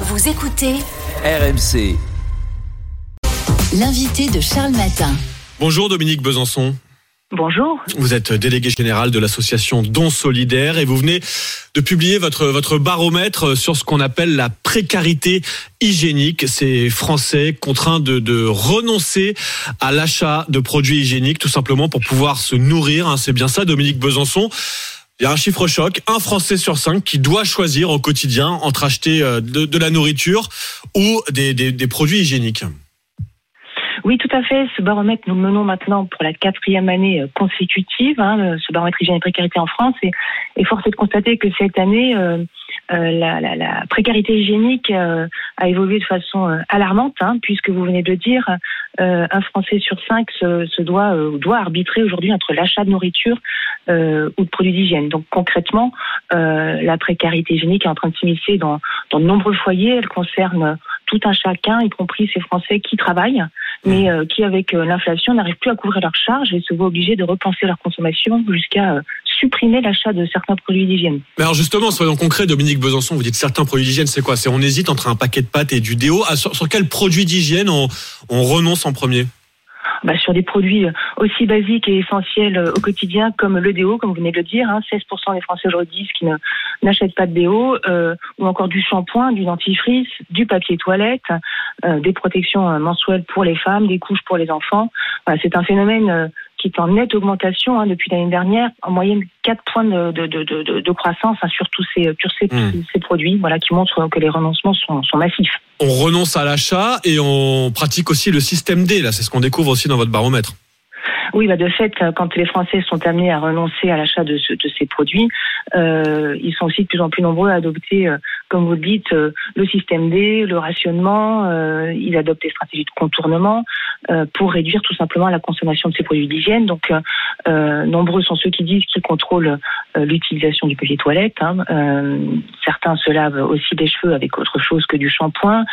Vous écoutez RMC. l'invité de Charles Matin. Bonjour Dominique Besançon. Bonjour. Vous êtes délégué général de l'association Don Solidaire et vous venez de publier votre, votre baromètre sur ce qu'on appelle la précarité hygiénique. Ces Français contraints de, de renoncer à l'achat de produits hygiéniques tout simplement pour pouvoir se nourrir. hein. C'est bien ça, Dominique Besançon. Il y a un chiffre choc, un Français sur cinq qui doit choisir au quotidien entre acheter euh, de, la nourriture ou des, produits hygiéniques. Oui, tout à fait. Ce baromètre, nous menons maintenant pour la quatrième année euh, consécutive, hein, ce baromètre hygiène et précarité en France. Et, et force est de constater que cette année, euh, la, la- la précarité hygiénique euh, a évolué de façon euh, alarmante, hein, puisque vous venez de le dire, euh, un Français sur cinq se, se doit, euh, doit arbitrer aujourd'hui entre l'achat de nourriture euh, ou de produits d'hygiène. Donc concrètement, euh, la précarité hygiénique est en train de s'immiscer dans, dans de nombreux foyers. Elle concerne tout un chacun, y compris ces Français qui travaillent, mais euh, qui, avec euh, l'inflation, n'arrivent plus à couvrir leurs charges et se voient obligés de repenser leur consommation jusqu'à euh, supprimer l'achat de certains produits d'hygiène. Mais alors justement, soyons concrets, Dominique Besançon, vous dites certains produits d'hygiène, c'est quoi? C'est on hésite entre un paquet de pâtes et du déo. Ah, sur, sur quel produit d'hygiène on, on renonce en premier? Bah, sur des produits aussi basiques et essentiels euh, au quotidien comme le déo, comme vous venez de le dire, hein, 16% des Français aujourd'hui disent qu'ils n'achètent pas de déo, euh, ou encore du shampoing, du dentifrice, du papier toilette, euh, des protections mensuelles pour les femmes, des couches pour les enfants. Voilà, c'est un phénomène qui est en nette augmentation hein, depuis l'année dernière, en moyenne 4 points de, de, de, de, de croissance hein, sur tous ces, sur ces, Mm. ces produits, voilà, qui montrent que les renoncements sont, sont massifs. On renonce à l'achat et on pratique aussi le système D. Là, c'est ce qu'on découvre aussi dans votre baromètre. Oui, bah de fait, euh, quand les Français sont amenés à renoncer à l'achat de, ce- de ces produits, euh, ils sont aussi de plus en plus nombreux à adopter, euh, comme vous le dites, euh, le système D, le rationnement. euh, ils adoptent des stratégies de contournement euh, pour réduire tout simplement la consommation de ces produits d'hygiène. Donc, euh, euh, nombreux sont ceux qui disent qu'ils contrôlent euh, l'utilisation du papier toilette. hein. Certains se lavent aussi des cheveux avec autre chose que du shampoing.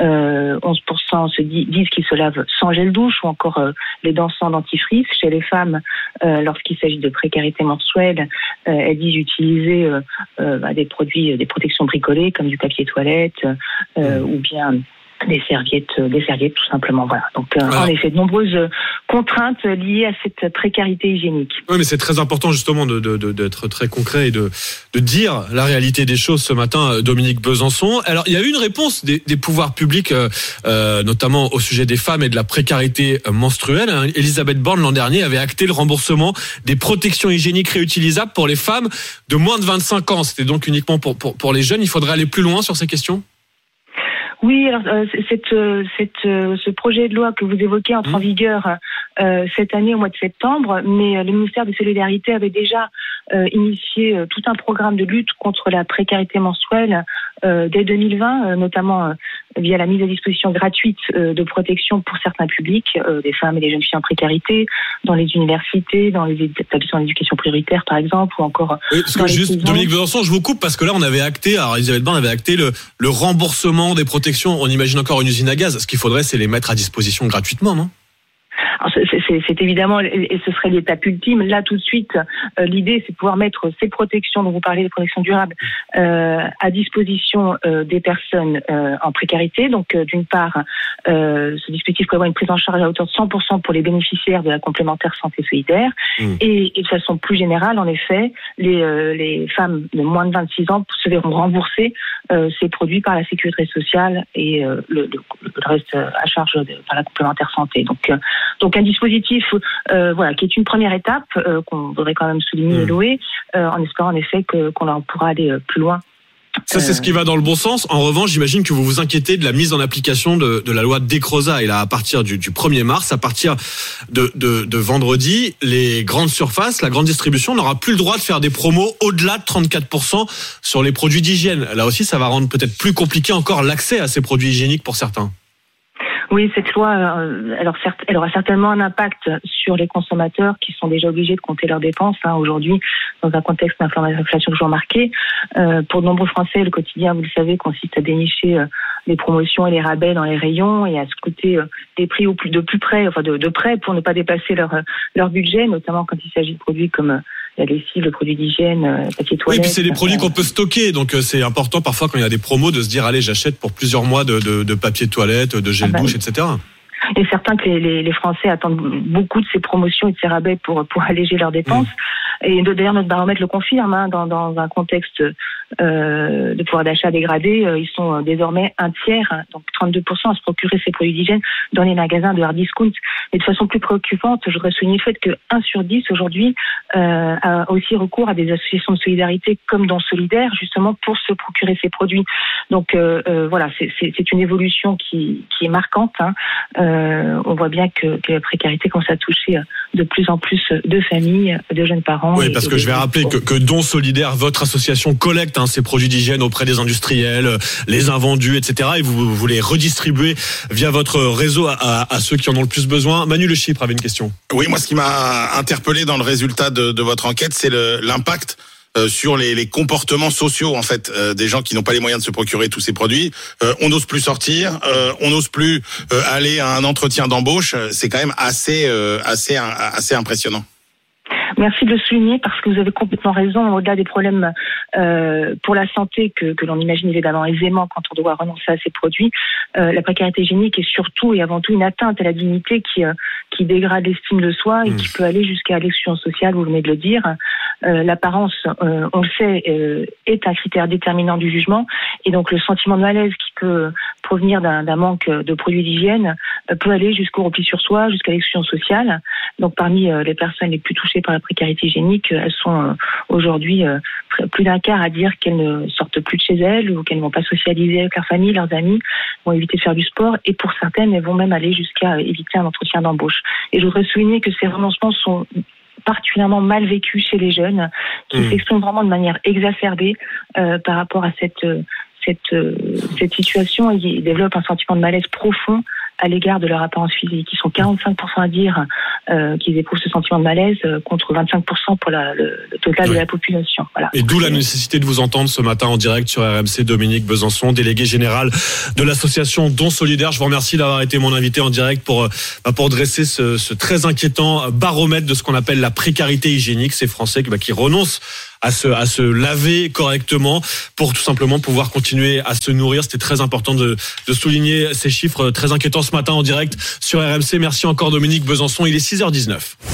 Euh, 11% se di- disent qu'ils se lavent sans gel douche ou encore les dents sans dentifrice. Chez les femmes, lorsqu'il s'agit de précarité menstruelle, euh, elles disent utiliser bah, des produits, des protections bricolées comme du papier toilette euh, ou bien des serviettes, euh, des serviettes tout simplement. Voilà. Donc, euh, Alors- en effet, de nombreuses euh, contraintes liées à cette précarité hygiénique. Oui, mais c'est très important justement de- de- de- d'être très concret et de, de dire la réalité des choses ce matin, Dominique Besançon. Alors, il y a eu une réponse des, des pouvoirs publics, euh, notamment au sujet des femmes et de la précarité menstruelle. hein. Elisabeth Borne l'an dernier avait acté le remboursement des protections hygiéniques réutilisables pour les femmes de moins de 25 ans. C'était donc uniquement pour, pour, pour les jeunes. Il faudrait aller plus loin sur ces questions? Oui, alors euh, cette, euh, cette, euh, ce projet de loi que vous évoquez entre en Mhm. vigueur euh, cette année au mois de septembre, mais euh, le ministère des Solidarités avait déjà initié euh, tout un programme de lutte contre la précarité menstruelle euh, dès 2020, euh, notamment euh, via la mise à disposition gratuite euh, de protection pour certains publics, euh, des femmes et des jeunes filles en précarité, dans les universités, dans les établissements d'éducation prioritaire par exemple, ou encore Oui, parce que juste, prisons. Dominique Besançon, je vous coupe parce que là, on avait acté, alors Elisabeth Borne avait acté le, le remboursement des protections. On imagine encore une usine à gaz. Ce qu'il faudrait, c'est les mettre à disposition gratuitement, non? C'est- évidemment, et ce serait l'étape ultime. Là, tout de suite, euh, l'idée, c'est de pouvoir mettre ces protections dont vous parlez, les protections durables, euh, à disposition euh, des personnes euh, en précarité. Donc, euh, d'une part, euh, ce dispositif prévoit une prise en charge à hauteur de 100% pour les bénéficiaires de la complémentaire santé solidaire. Mmh. Et, et de façon plus générale, en effet, les, euh, les femmes de moins de 26 ans se verront rembourser euh, ces produits par la sécurité sociale et euh, le, le- le reste à charge de, par la complémentaire santé. Donc, euh, donc un dispositif euh, voilà, qui est une première étape euh, qu'on voudrait quand même souligner Mm. et louer, euh, en espérant en effet que- qu'on en pourra aller euh, plus loin. Ça, c'est ce qui va dans le bon sens. En revanche, j'imagine que vous vous inquiétez de la mise en application de, de la loi Décroza. Et là, à partir du, du 1er mars, à partir de, de, de vendredi, les grandes surfaces, la grande distribution n'aura plus le droit de faire des promos au-delà de 34% sur les produits d'hygiène. Là aussi, ça va rendre peut-être plus compliqué encore l'accès à ces produits hygiéniques pour certains. Oui, cette loi, euh, alors certes, elle aura certainement un impact sur les consommateurs qui sont déjà obligés de compter leurs dépenses hein, aujourd'hui dans un contexte d'inflation toujours marqué. Euh, pour de nombreux Français, le quotidien, vous le savez, consiste à dénicher euh, les promotions et les rabais dans les rayons et à scruter euh, des prix au plus de plus près, enfin de, de près pour ne pas dépasser leur leur budget, notamment quand il s'agit de produits comme euh, la lessive, le produit d'hygiène, papier toilette. Oui, et puis c'est des produits qu'on peut stocker, donc c'est important parfois quand il y a des promos de se dire allez j'achète pour plusieurs mois de, de, de papier toilette, de gel ah bah douche, etc et certains que les, les, Français attendent beaucoup de ces promotions et de ces rabais pour, pour alléger leurs dépenses. Mmh. Et d'ailleurs, notre baromètre le confirme, hein, dans, dans un contexte euh, de pouvoir d'achat dégradé, euh, ils sont euh, désormais un tiers, hein, donc 32% à se procurer ces produits d'hygiène dans les magasins de hard discount. Et de façon plus préoccupante, je voudrais souligner le fait que 1 sur 10 aujourd'hui euh, a aussi recours à des associations de solidarité comme dans Solidaire, justement pour se procurer ces produits. Donc euh, euh voilà, c'est une évolution qui, qui est marquante. Hein. on voit bien que, que, la précarité commence à toucher de plus en plus de familles, de jeunes parents. Oui, parce que je vais rappeler que, que Don Solidaire, votre association collecte hein, ces produits d'hygiène auprès des industriels, les invendus, etc. Et vous, vous les redistribuez via votre réseau à, ceux qui en ont le plus besoin. Manu Le Chypre avait une question. Oui, moi, ce qui m'a interpellé dans le résultat de, votre enquête, c'est l'impact euh, sur les, comportements sociaux en fait euh, des gens qui n'ont pas les moyens de se procurer tous ces produits. Euh, on n'ose plus sortir, on n'ose plus aller à un entretien d'embauche. C'est quand même assez assez assez impressionnant. Merci de le souligner parce que vous avez complètement raison. Au-delà des problèmes euh, pour la santé que, que l'on imagine évidemment aisément quand on doit renoncer à ces produits, euh, la précarité hygiénique est surtout et avant tout une atteinte à la dignité qui, euh, qui dégrade l'estime de soi et qui mmh. peut aller jusqu'à l'exclusion sociale, vous venez de le dire. Euh, L'apparence, euh, on le sait, euh, est un critère déterminant du jugement et donc le sentiment de malaise qui peut provenir d'un manque de produits d'hygiène peut aller jusqu'au repli sur soi, jusqu'à l'exclusion sociale. Donc parmi les personnes les plus touchées par la précarité hygiénique, elles sont euh, aujourd'hui euh, plus d'un quart à dire qu'elles ne sortent plus de chez elles ou qu'elles ne vont pas socialiser avec leur famille, leurs amis, vont éviter de faire du sport et pour certaines, elles vont même aller jusqu'à éviter un entretien d'embauche. Et je voudrais souligner que ces renoncements sont particulièrement mal vécus chez les jeunes, qui mmh. s'expriment vraiment de manière exacerbée euh, par rapport à cette cette, cette situation. Ils développent un sentiment de malaise profond à l'égard de leur apparence physique. Ils sont 45% à dire euh, qu'ils éprouvent ce sentiment de malaise euh, contre 25% pour la, le, total de la population. Voilà. Et d'où la nécessité de vous entendre ce matin en direct sur RMC, Dominique Besançon, délégué général de l'association Don Solidaire. Je vous remercie d'avoir été mon invité en direct pour, euh, bah, pour dresser ce, ce, très inquiétant baromètre de ce qu'on appelle la précarité hygiénique. Ces Français bah, qui renoncent à se, à se laver correctement pour tout simplement pouvoir continuer à se nourrir. C'était très important de, de souligner ces chiffres très inquiétants ce matin en direct sur RMC. Merci encore Dominique Besançon. Il est 6h19.